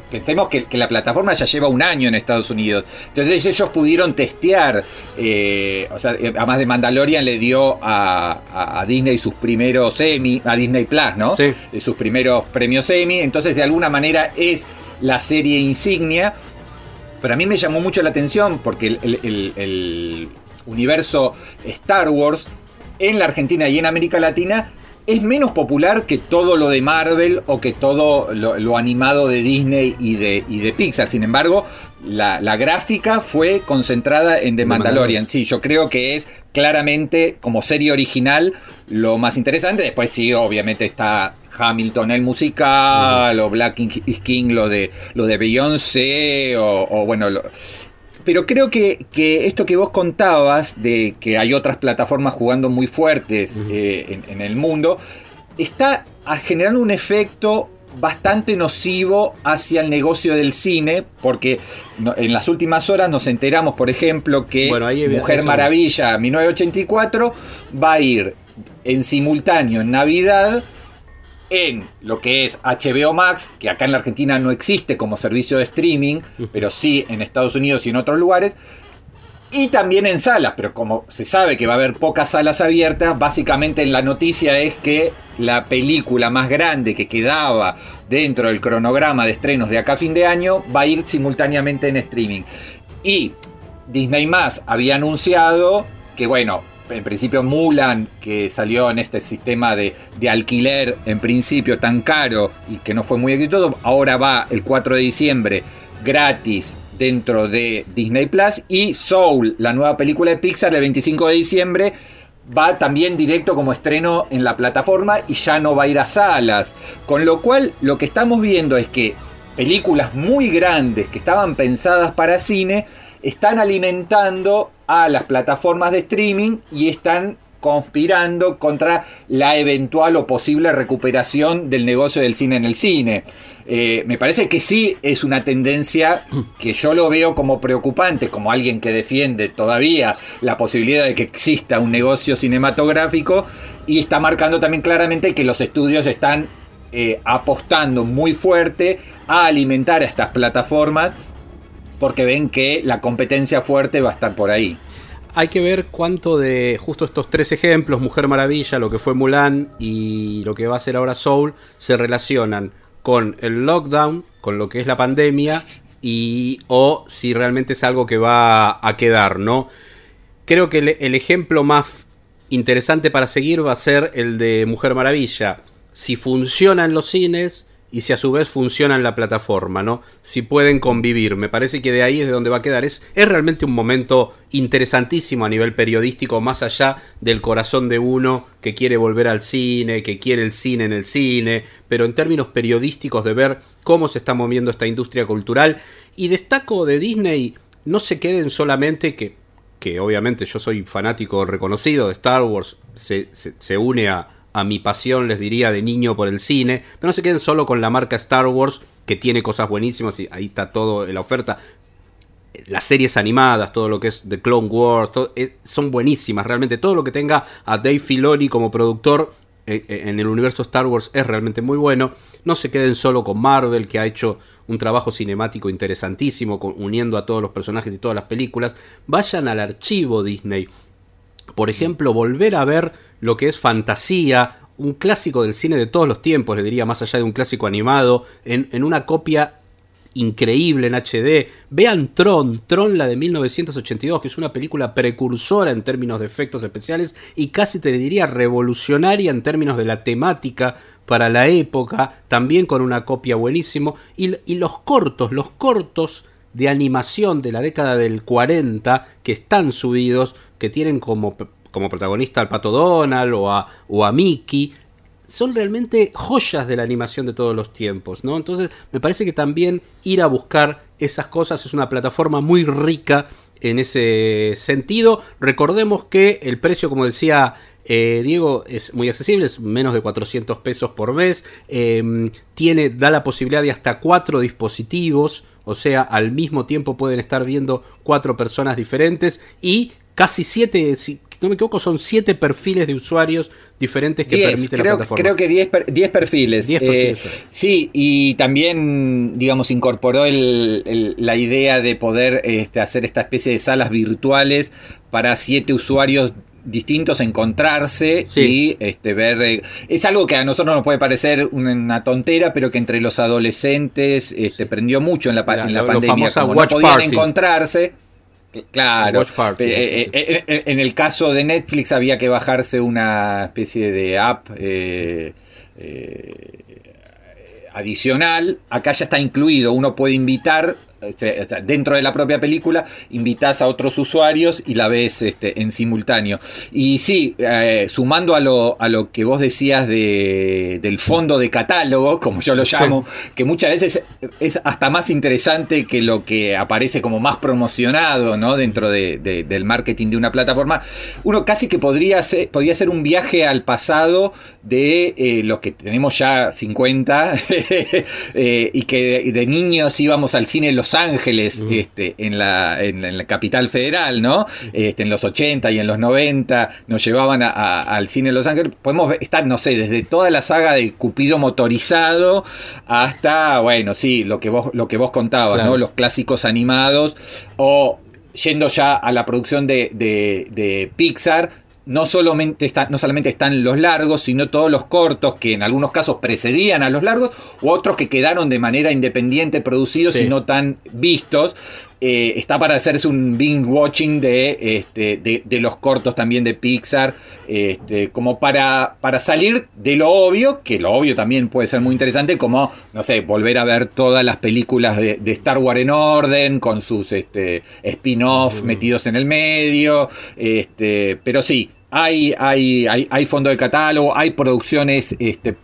Pensemos que, la plataforma ya lleva un año en Estados Unidos, entonces ellos pudieron testear, eh, o sea, eh, además de Mandalorian le dio a, Disney sus primeros Emmy, a Disney Plus, ¿no? Sus primeros premios Emmy, entonces de alguna manera es la serie insignia pero a mí me llamó mucho la atención porque el, universo Star Wars en la Argentina y en América Latina es menos popular que todo lo de Marvel o que todo lo, animado de Disney y de, de Pixar. Sin embargo, la, gráfica fue concentrada en The Mandalorian. Sí, yo creo que es claramente como serie original lo más interesante. Después sí, obviamente está Hamilton el musical, o Black is King lo de, lo de Beyoncé, o, bueno, pero creo que, que, esto que vos contabas, de que hay otras plataformas jugando muy fuertes eh, en, el mundo, está generando un efecto bastante nocivo hacia el negocio del cine, porque en las últimas horas nos enteramos, por ejemplo, que Bueno, Mujer eso- Maravilla 1984 va a ir en simultáneo en Navidad en lo que es HBO Max, que acá en la Argentina no existe como servicio de streaming, pero sí en Estados Unidos y en otros lugares. Y también en salas, pero como se sabe que va a haber pocas salas abiertas, básicamente en la noticia es que la película más grande que quedaba dentro del cronograma de estrenos de acá a fin de año va a ir simultáneamente en streaming. Y Disney Más había anunciado que, bueno, en principio Mulan, que salió en este sistema de, de alquiler en principio tan caro y que no fue muy exitoso, ahora va el 4 de diciembre gratis dentro de Disney Plus y Soul, la nueva película de Pixar el 25 de diciembre va también directo como estreno en la plataforma y ya no va a ir a salas. Con lo cual lo que estamos viendo es que películas muy grandes que estaban pensadas para cine están alimentando a las plataformas de streaming y están conspirando contra la eventual o posible recuperación del negocio del cine en el cine. Eh, me parece que sí es una tendencia que yo lo veo como preocupante, como alguien que defiende todavía la posibilidad de que exista un negocio cinematográfico y está marcando también claramente que los estudios están eh, apostando muy fuerte a alimentar a estas plataformas porque ven que la competencia fuerte va a estar por ahí. Hay que ver cuánto de justo estos tres ejemplos, Mujer Maravilla, lo que fue Mulan y lo que va a ser ahora Soul, se relacionan con el lockdown, con lo que es la pandemia y o si realmente es algo que va a quedar, ¿no? Creo que el, ejemplo más interesante para seguir va a ser el de Mujer Maravilla. Si funciona en los cines y si a su vez funciona en la plataforma, ¿no? Si pueden convivir. Me parece que de ahí es de donde va a quedar. Es, es realmente un momento interesantísimo a nivel periodístico, más allá del corazón de uno que quiere volver al cine, que quiere el cine en el cine, pero en términos periodísticos de ver cómo se está moviendo esta industria cultural. Y destaco de Disney, no se queden solamente que que obviamente yo soy fanático reconocido de Star Wars, se, se, se une a, a, mi pasión, les diría, de niño por el cine, pero no se queden solo con la marca Star Wars, que tiene cosas buenísimas y ahí está todo en la oferta. Las series animadas, todo lo que es The Clone Wars, eh, son buenísimas, realmente todo lo que tenga a Dave Filoni como productor eh, en el universo Star Wars es realmente muy bueno. No se queden solo con Marvel, que ha hecho un trabajo cinemático interesantísimo, uniendo a todos los personajes y todas las películas. Vayan al archivo Disney. Por ejemplo, volver a ver lo que es fantasía, un clásico del cine de todos los tiempos, le diría, más allá de un clásico animado, en, en una copia increíble en HD. Vean Tron, Tron la de 1982, que es una película precursora en términos de efectos especiales y casi te diría revolucionaria en términos de la temática para la época, también con una copia buenísimo. Y, y los cortos, los cortos de animación de la década del 40 que están subidos, que tienen como, como protagonista al Pato Donald o a, o a Mickey, son realmente joyas de la animación de todos los tiempos, ¿no? Entonces, me parece que también ir a buscar esas cosas es una plataforma muy rica en ese sentido. Recordemos que el precio, como decía eh, Diego, es muy accesible, es menos de 400 pesos por mes. Eh, tiene, da la posibilidad de hasta cuatro dispositivos, o sea, al mismo tiempo pueden estar viendo cuatro personas diferentes y casi siete, si no me equivoco, son siete perfiles de usuarios diferentes que diez, permite creo, la plataforma. Creo que 10 per, perfiles. Diez perfiles eh, sí, y también, digamos, incorporó el, el, la idea de poder este, hacer esta especie de salas virtuales para siete usuarios distintos encontrarse Sí. y este ver eh, es algo que a nosotros nos puede parecer una tontera pero que entre los adolescentes este prendió mucho en la, pa- La- en la lo- lo pandemia famosa como no podían party. encontrarse Claro, party, eh, eh, eh, en el caso de Netflix había que bajarse una especie de app eh, adicional. Acá ya está incluido. Uno puede invitar este, dentro de la propia película, invitas a otros usuarios y la ves este, en simultáneo. Y sí, eh, sumando a lo, a lo que vos decías de, del fondo de catálogo, como yo lo llamo, que muchas veces es hasta más interesante que lo que aparece como más promocionado ¿no? dentro de, de, del marketing de una plataforma, uno casi que podría ser, podría ser un viaje al pasado de eh, los que tenemos ya 50 eh, y que de, niños íbamos al cine en Los Ángeles, este, en, la, en, la capital federal, ¿no? Este, en los 80 y en los 90 nos llevaban al cine en Los Ángeles. Podemos estar, no sé, desde toda la saga de Cupido motorizado hasta, bueno, sí, lo que vos, lo que vos contabas, ¿no? Los clásicos animados o yendo ya a la producción de, de, de Pixar, no, solamente no solamente están los largos, sino todos los cortos que en algunos casos precedían a los largos, u otros que quedaron de manera independiente producidos y no tan vistos. Eh, está para hacerse un binge watching de, este, de, los cortos también de Pixar, este, como para, para salir de lo obvio, que lo obvio también puede ser muy interesante, como, no sé, volver a ver todas las películas de, Star Wars en orden, con sus este, spin-off metidos en el medio, este, pero sí, hay, hay, hay, hay fondo de catálogo, hay producciones este,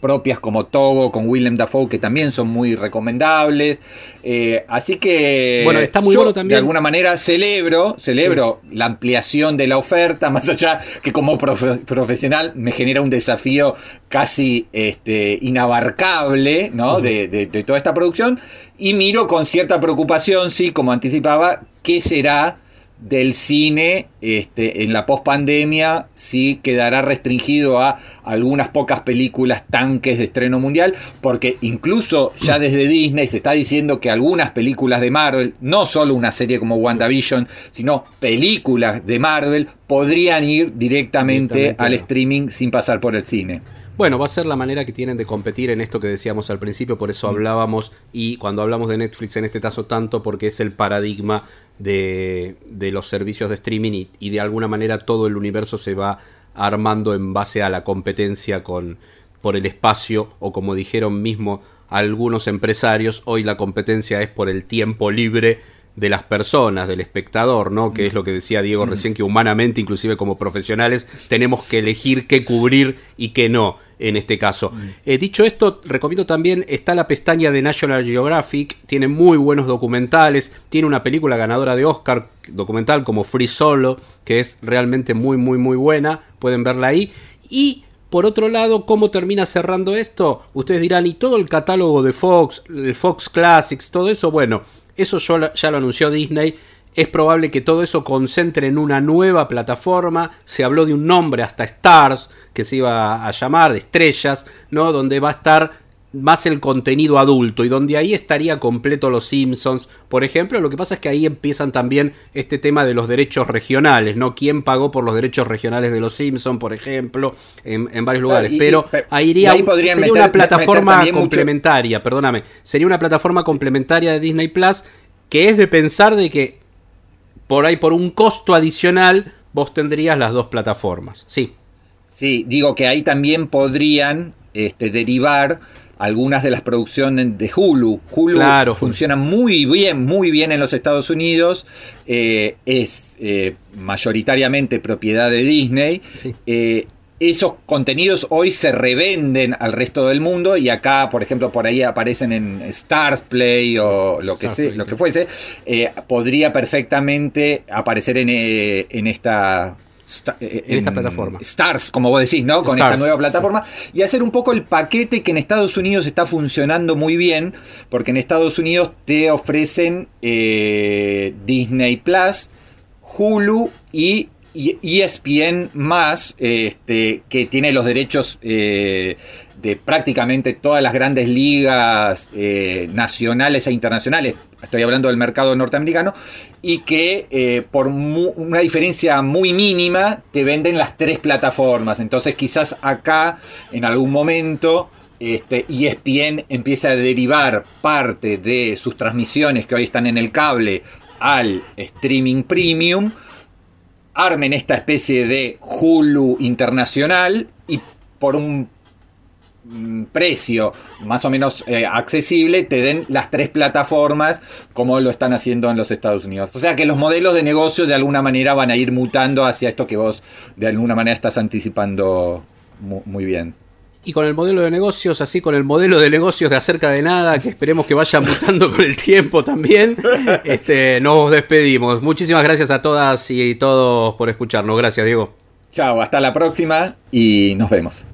propias como Togo con Willem Dafoe que también son muy recomendables. Eh, así que bueno está muy bueno también. de alguna manera celebro celebro la ampliación de la oferta más allá que como profesional me genera un desafío casi este, inabarcable ¿no? de, de, de toda esta producción. Y miro con cierta preocupación sí como anticipaba qué será del cine este, en la pospandemia sí quedará restringido a algunas pocas películas tanques de estreno mundial, porque incluso ya desde Disney se está diciendo que algunas películas de Marvel, no solo una serie como WandaVision, sino películas de Marvel, podrían ir directamente, al streaming sin pasar por el cine. Bueno, va a ser la manera que tienen de competir en esto que decíamos al principio, por eso mm. hablábamos, y cuando hablamos de Netflix en este caso tanto, porque es el paradigma de, los servicios de streaming y, de alguna manera todo el universo se va armando en base a la competencia con, por el espacio, o como dijeron mismo algunos empresarios, hoy la competencia es por el tiempo libre de las personas, del espectador, ¿no? Que es lo que decía Diego recién, que humanamente, inclusive como profesionales, tenemos que elegir qué cubrir y qué no en este caso. Eh, dicho esto, recomiendo también, está la pestaña de National Geographic, tiene muy buenos documentales, tiene una película ganadora de Oscar, documental como Free Solo, que es realmente muy, muy, muy buena, pueden verla ahí. Y por otro lado, ¿cómo termina cerrando esto? Ustedes dirán, ¿y todo el catálogo de Fox, el Fox Classics, todo eso? Bueno, eso ya lo anunció Disney. Es probable que todo eso concentre en una nueva plataforma. Se habló de un nombre hasta Stars, que se iba a llamar, de estrellas, ¿no? Donde va a estar más el contenido adulto y donde ahí estaría completo los Simpsons, por ejemplo, lo que pasa es que ahí empiezan también este tema de los derechos regionales, ¿no? ¿Quién pagó por los derechos regionales de los Simpsons, por ejemplo, en, varios lugares? pero ahí iría sería una plataforma complementaria, perdóname, sería una plataforma complementaria de Disney Plus que es de pensar de que por ahí por un costo adicional vos tendrías las dos plataformas. Sí. Sí, digo que ahí también podrían este, derivar algunas de las producciones de Hulu. Hulu funciona muy bien, muy bien en los Estados Unidos. Eh, es eh, mayoritariamente propiedad de Disney. Eh, esos contenidos hoy se revenden al resto del mundo y acá, por ejemplo, por ahí aparecen en Stars Play o lo que, lo que fuese, podría perfectamente aparecer en, en esta eh, en, esta plataforma. Stars, como vos decís, ¿no? Con esta nueva plataforma. Y hacer un poco el paquete que en Estados Unidos está funcionando muy bien, porque en Estados Unidos te ofrecen eh, Disney Plus, Hulu y ESPN más, este, que tiene los derechos eh, de prácticamente todas las grandes ligas eh, nacionales e internacionales, estoy hablando del mercado norteamericano, y que eh, por una diferencia muy mínima te venden las tres plataformas. Entonces quizás acá en algún momento este, ESPN empieza a derivar parte de sus transmisiones que hoy están en el cable al streaming premium, armen esta especie de Hulu internacional y por un mm, precio más o menos eh, accesible te den las tres plataformas como lo están haciendo en los Estados Unidos. O sea que los modelos de negocio de alguna manera van a ir mutando hacia esto que vos de alguna manera estás anticipando mu- muy bien. Y con el modelo de negocios, así con el modelo de negocios de acerca de nada, que esperemos que vaya mutando con el tiempo también, este, nos despedimos. Muchísimas gracias a todas y todos por escucharnos. Gracias, Diego. Chao, hasta la próxima y nos vemos.